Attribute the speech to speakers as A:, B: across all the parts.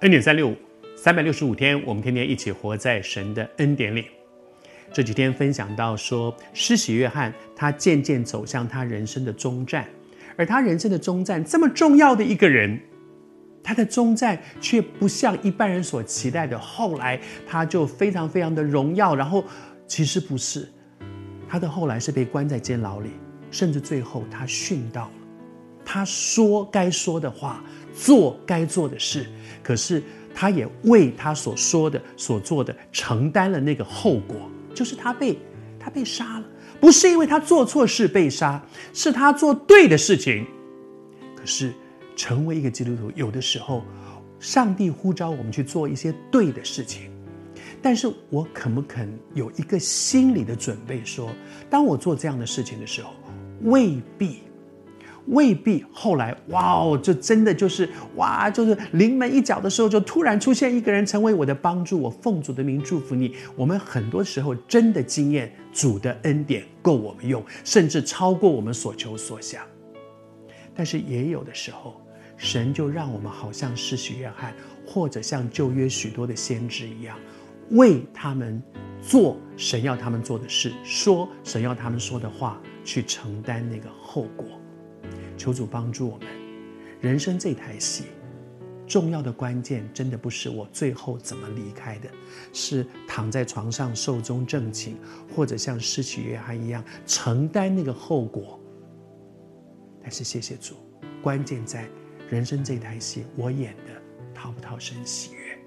A: 恩典三六五，三百六十五天，我们天天一起活在神的恩典里。这几天分享到说，施洗约翰他渐渐走向他人生的终站，而他人生的终站这么重要的一个人，他的终站却不像一般人所期待的，后来他就非常非常的荣耀，然后其实不是，他的后来是被关在监牢里，甚至最后他殉道了。他说该说的话，做该做的事，可是他也为他所说的、所做的承担了那个后果，就是他被他被杀了，不是因为他做错事被杀，是他做对的事情。可是成为一个基督徒，有的时候，上帝呼召我们去做一些对的事情，但是我肯不肯有一个心理的准备说，当我做这样的事情的时候，未必。未必后来哇哦，就真的就是哇，就是临门一脚的时候，就突然出现一个人成为我的帮助。我奉主的名祝福你。我们很多时候真的经验主的恩典够我们用，甚至超过我们所求所想。但是也有的时候，神就让我们好像施洗约翰，或者像旧约许多的先知一样，为他们做神要他们做的事，说神要他们说的话，去承担那个后果。求主帮助我们，人生这台戏，重要的关键真的不是我最后怎么离开的，是躺在床上寿终正寝，或者像施洗约翰一样承担那个后果。但是谢谢主，关键在人生这台戏，我演的讨不讨神喜悦？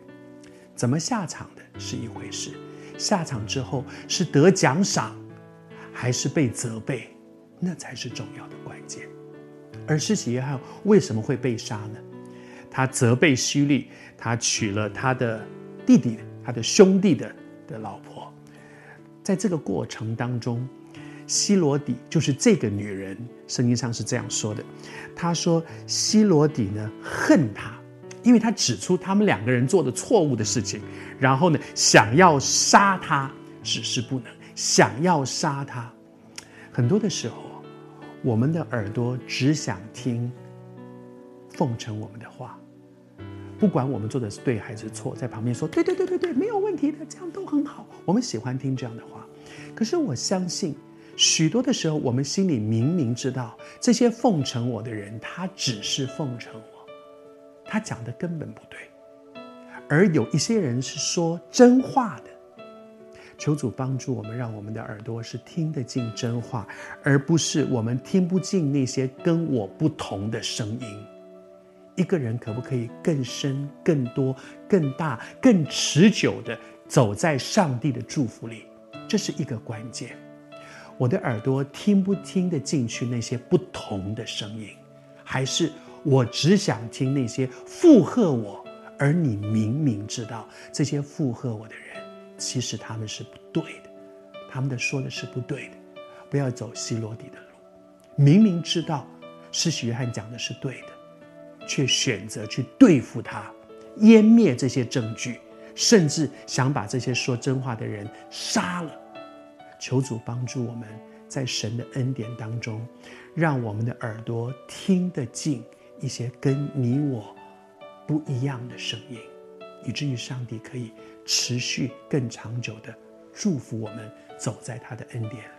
A: 怎么下场的是一回事，下场之后是得奖赏，还是被责备，那才是重要的关键。而施洗约翰为什么会被杀呢？他责备希律，他娶了他的弟弟、他的兄弟的的老婆。在这个过程当中，希罗底就是这个女人，圣经上是这样说的。他说希罗底呢恨他，因为他指出他们两个人做的错误的事情，然后呢想要杀他，只是不能，想要杀他。很多的时候。我们的耳朵只想听奉承我们的话，不管我们做的是对还是错，在旁边说对对对对对，没有问题的，这样都很好。我们喜欢听这样的话。可是我相信，许多的时候，我们心里明明知道，这些奉承我的人，他只是奉承我，他讲的根本不对。而有一些人是说真话的。求主帮助我们，让我们的耳朵是听得进真话，而不是我们听不进那些跟我不同的声音。一个人可不可以更深、更多、更大、更持久地走在上帝的祝福里？这是一个关键。我的耳朵听不听得进去那些不同的声音，还是我只想听那些附和我，而你明明知道这些附和我的人。其实他们是不对的，他们的说的是不对的，不要走希罗底的路。明明知道施洗约翰讲的是对的，却选择去对付他，湮灭这些证据，甚至想把这些说真话的人杀了。求主帮助我们在神的恩典当中，让我们的耳朵听得进一些跟你我不一样的声音，以至于上帝可以。持续更长久的祝福我们，走在他的恩典。